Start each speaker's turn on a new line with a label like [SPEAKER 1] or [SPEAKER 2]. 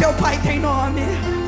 [SPEAKER 1] teu Pai tem nome.